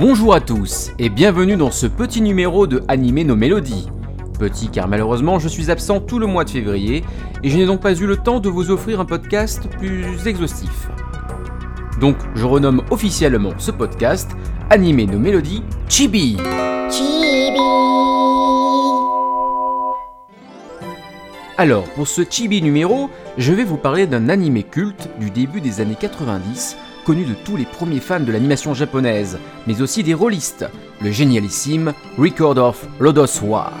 Bonjour à tous et bienvenue dans ce petit numéro de Animer nos mélodies. Petit car malheureusement je suis absent tout le mois de février et je n'ai donc pas eu le temps de vous offrir un podcast plus exhaustif. Donc je renomme officiellement ce podcast Animer nos mélodies Chibi. Chibi. Alors pour ce Chibi numéro, je vais vous parler d'un animé culte du début des années 90 connu de tous les premiers fans de l'animation japonaise, mais aussi des rôlistes, le génialissime Record of Lodos War.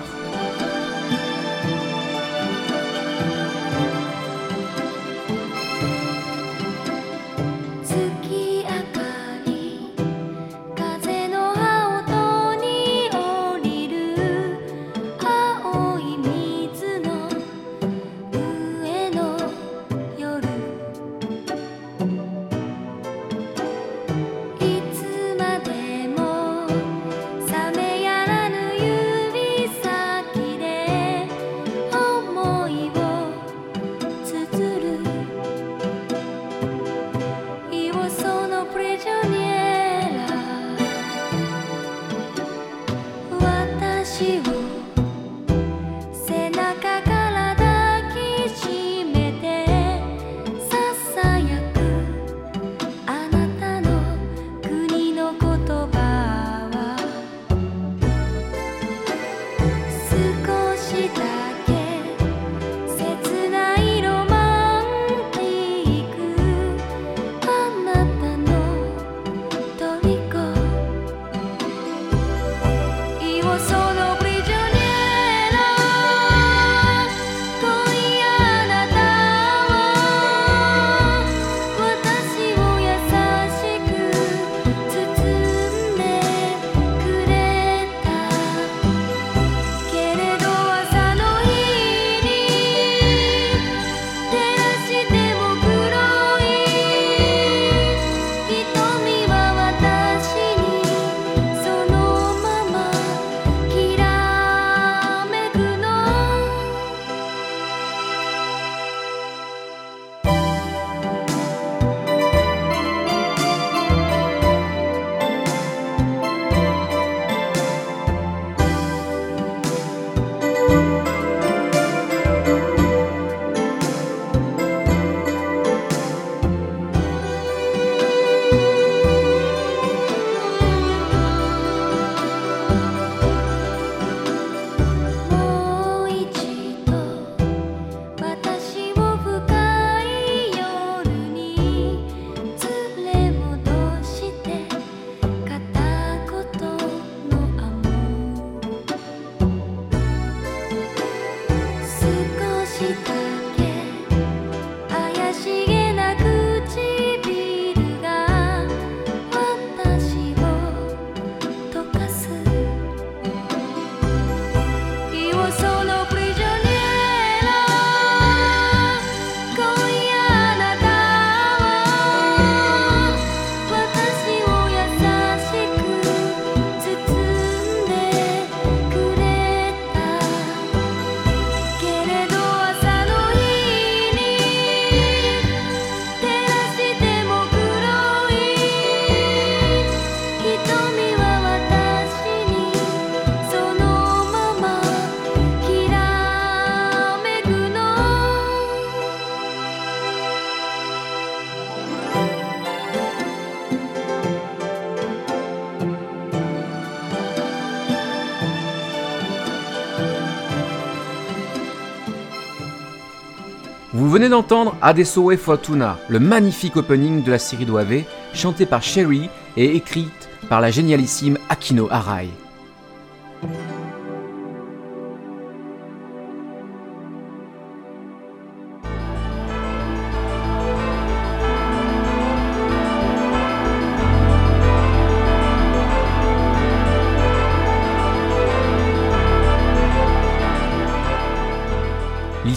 Venez d'entendre Adesso e Fortuna, le magnifique opening de la série d'OAV, chanté par Sherry et écrite par la génialissime Akino Arai.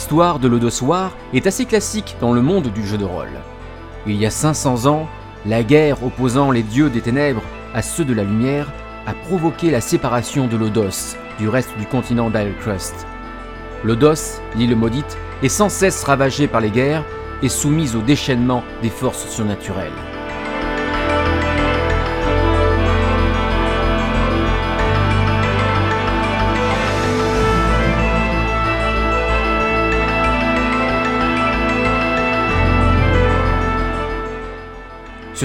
L'histoire de l'Odossoir est assez classique dans le monde du jeu de rôle. Il y a 500 ans, la guerre opposant les dieux des ténèbres à ceux de la lumière a provoqué la séparation de l'Odos du reste du continent d'Ilecrust. L'Odos, l'île maudite, est sans cesse ravagée par les guerres et soumise au déchaînement des forces surnaturelles.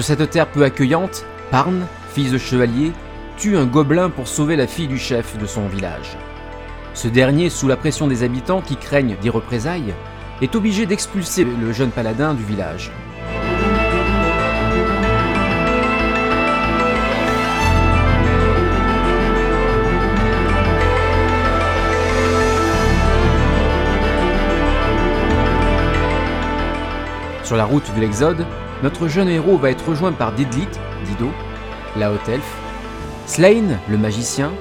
Cette terre peu accueillante, Parn, fils de chevalier, tue un gobelin pour sauver la fille du chef de son village. Ce dernier, sous la pression des habitants qui craignent des représailles, est obligé d'expulser le jeune paladin du village. Sur la route de l'Exode, notre jeune héros va être rejoint par Didlit, Dido, la haute elfe, Slain, le magicien,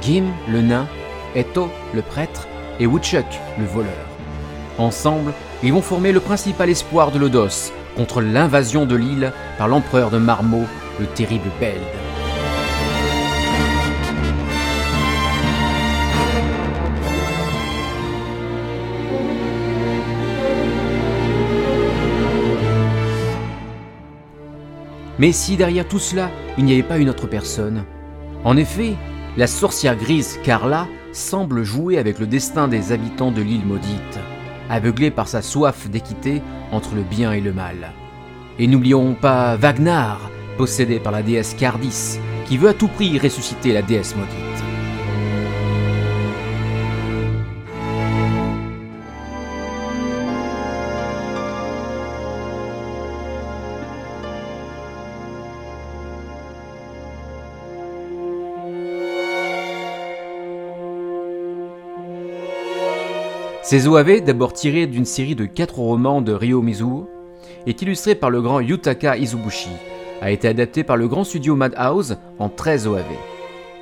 Gim, le nain, Eto, le prêtre, et Woodchuck, le voleur. Ensemble, ils vont former le principal espoir de Lodos contre l'invasion de l'île par l'empereur de Marmot, le terrible Beld. Mais si derrière tout cela, il n'y avait pas une autre personne? En effet, la sorcière grise Carla semble jouer avec le destin des habitants de l'île maudite, aveuglée par sa soif d'équité entre le bien et le mal. Et n'oublions pas Wagner, possédé par la déesse Cardis, qui veut à tout prix ressusciter la déesse maudite. Ces OAV, d'abord tirés d'une série de quatre romans de Ryo Mizuo, est illustré par le grand Yutaka Izubushi, a été adapté par le grand studio Madhouse en 13 OAV.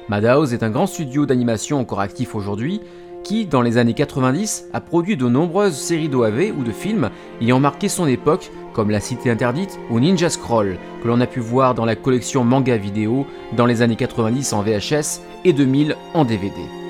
Madhouse est un grand studio d'animation encore actif aujourd'hui qui, dans les années 90, a produit de nombreuses séries d'OAV ou de films ayant marqué son époque, comme La Cité Interdite ou Ninja Scroll, que l'on a pu voir dans la collection manga vidéo dans les années 90 en VHS et 2000 en DVD.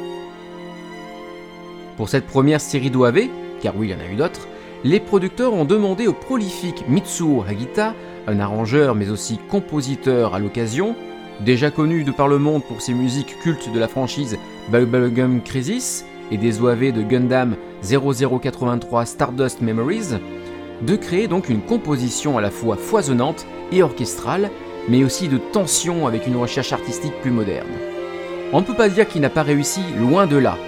Pour cette première série d'OAV, car oui, il y en a eu d'autres, les producteurs ont demandé au prolifique Mitsuo Hagita, un arrangeur mais aussi compositeur à l'occasion, déjà connu de par le monde pour ses musiques cultes de la franchise Bubblegum Crisis et des OAV de Gundam 0083 Stardust Memories, de créer donc une composition à la fois foisonnante et orchestrale, mais aussi de tension avec une recherche artistique plus moderne. On ne peut pas dire qu'il n'a pas réussi, loin de là.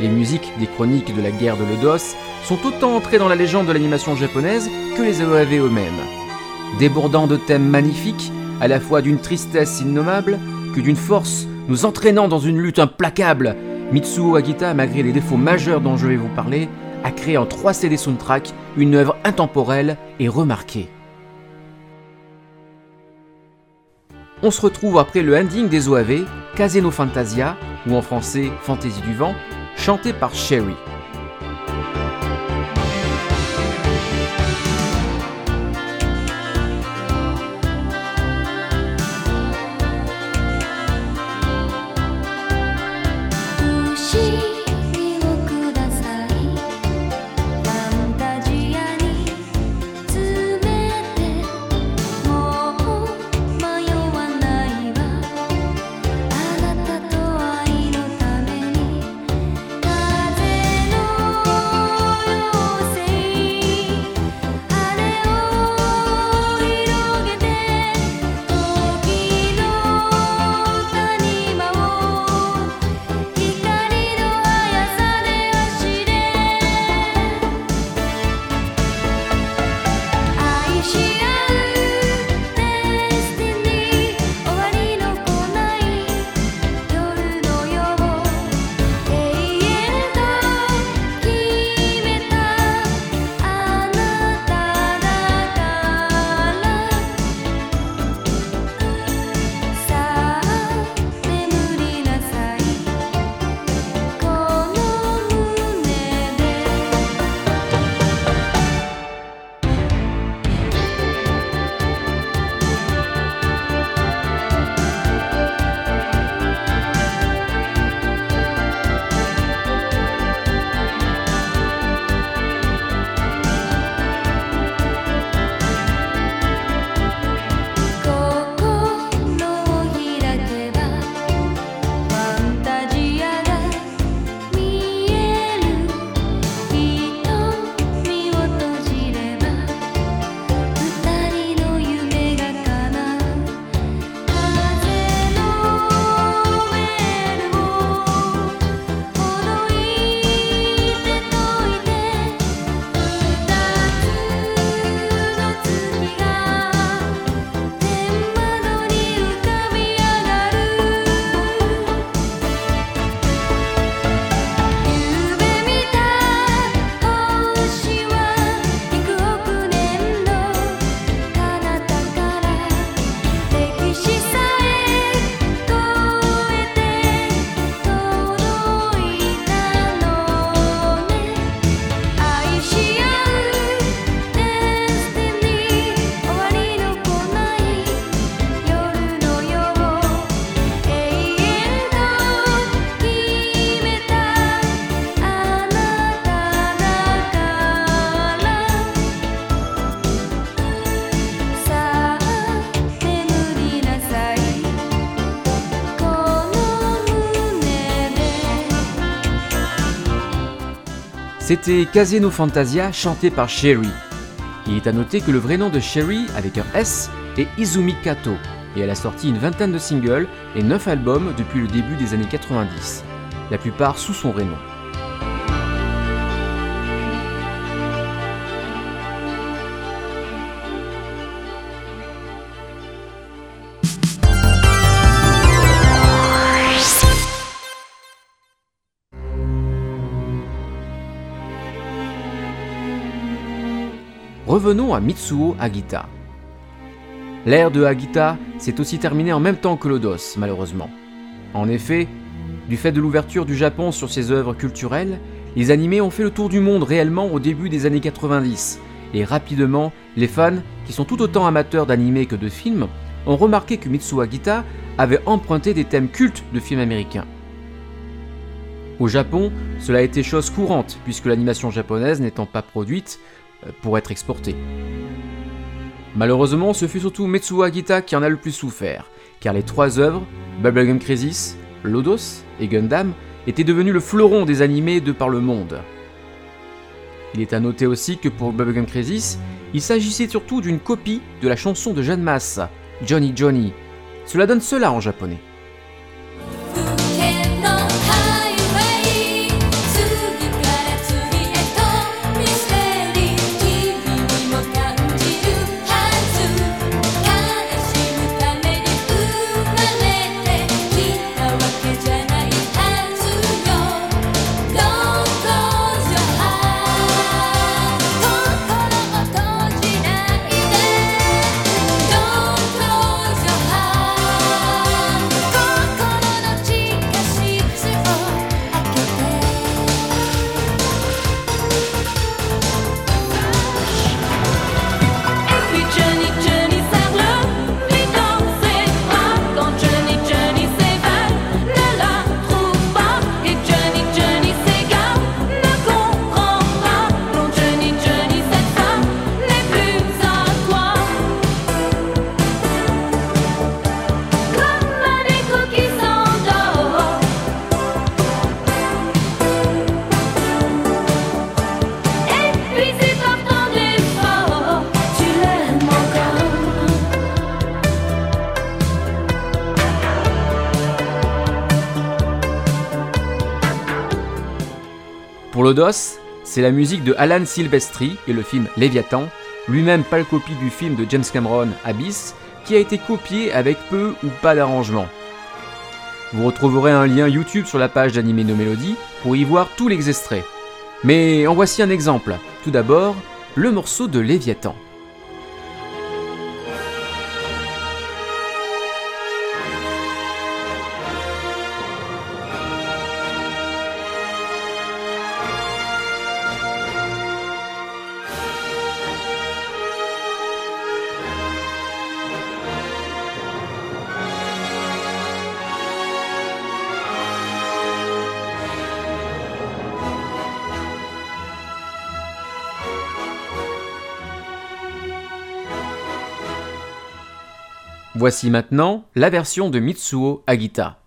Les musiques des chroniques de la guerre de Lodos sont autant entrées dans la légende de l'animation japonaise que les OAV eux-mêmes. Débordant de thèmes magnifiques, à la fois d'une tristesse innommable que d'une force nous entraînant dans une lutte implacable, Mitsuo Agita, malgré les défauts majeurs dont je vais vous parler, a créé en 3 CD soundtrack une œuvre intemporelle et remarquée. On se retrouve après le ending des OAV, Casino Fantasia, ou en français Fantaisie du vent, chanté par Sherry.「C'était Casino Fantasia chanté par Sherry. Il est à noter que le vrai nom de Sherry avec un S est Izumi Kato et elle a sorti une vingtaine de singles et 9 albums depuis le début des années 90, la plupart sous son vrai nom. Revenons à Mitsuo Agita. L'ère de Agita s'est aussi terminée en même temps que l'Odos, malheureusement. En effet, du fait de l'ouverture du Japon sur ses œuvres culturelles, les animés ont fait le tour du monde réellement au début des années 90, et rapidement, les fans, qui sont tout autant amateurs d'animés que de films, ont remarqué que Mitsuo Agita avait emprunté des thèmes cultes de films américains. Au Japon, cela a été chose courante, puisque l'animation japonaise n'étant pas produite, pour être exporté. Malheureusement, ce fut surtout Metsuo Agita qui en a le plus souffert, car les trois œuvres, Bubblegum Crisis, Lodos et Gundam, étaient devenues le fleuron des animés de par le monde. Il est à noter aussi que pour Bubblegum Crisis, il s'agissait surtout d'une copie de la chanson de Jeanne Masse, Johnny Johnny. Cela donne cela en japonais. L'Odos, c'est la musique de Alan Silvestri et le film Léviathan, lui-même pas le copie du film de James Cameron Abyss, qui a été copié avec peu ou pas d'arrangement. Vous retrouverez un lien YouTube sur la page d'Animé No Melody pour y voir tous les extraits. Mais en voici un exemple. Tout d'abord, le morceau de Léviathan. Voici maintenant la version de Mitsuo Agita.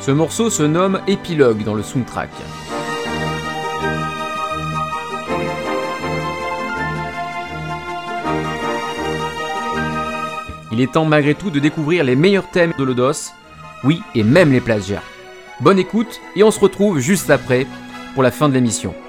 Ce morceau se nomme Épilogue dans le soundtrack. Il est temps malgré tout de découvrir les meilleurs thèmes de l'Odos, oui, et même les plagiats. Bonne écoute, et on se retrouve juste après pour la fin de l'émission.「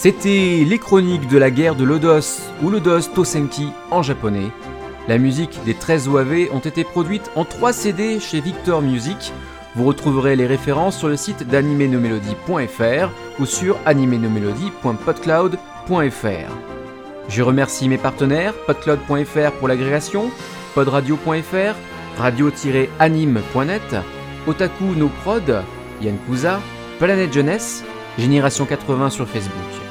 C'était les chroniques de la guerre de Lodos ou Lodos Tosenki en japonais. La musique des 13 OAV ont été produites en 3 CD chez Victor Music. Vous retrouverez les références sur le site d'animenomelody.fr ou sur animenomelody.podcloud.fr. Je remercie mes partenaires, podcloud.fr pour l'agrégation, podradio.fr, radio-anime.net, Otaku No Prod, Yann Kuza, Planète Jeunesse, Génération 80 sur Facebook.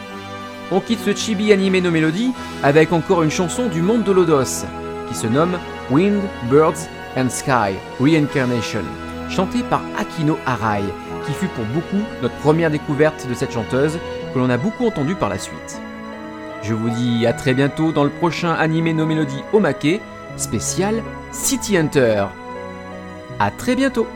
On quitte ce chibi animé No Melody avec encore une chanson du monde de Lodos qui se nomme Wind, Birds and Sky Reincarnation, chantée par Akino Arai, qui fut pour beaucoup notre première découverte de cette chanteuse que l'on a beaucoup entendue par la suite. Je vous dis à très bientôt dans le prochain animé No Melody Omake spécial City Hunter. À très bientôt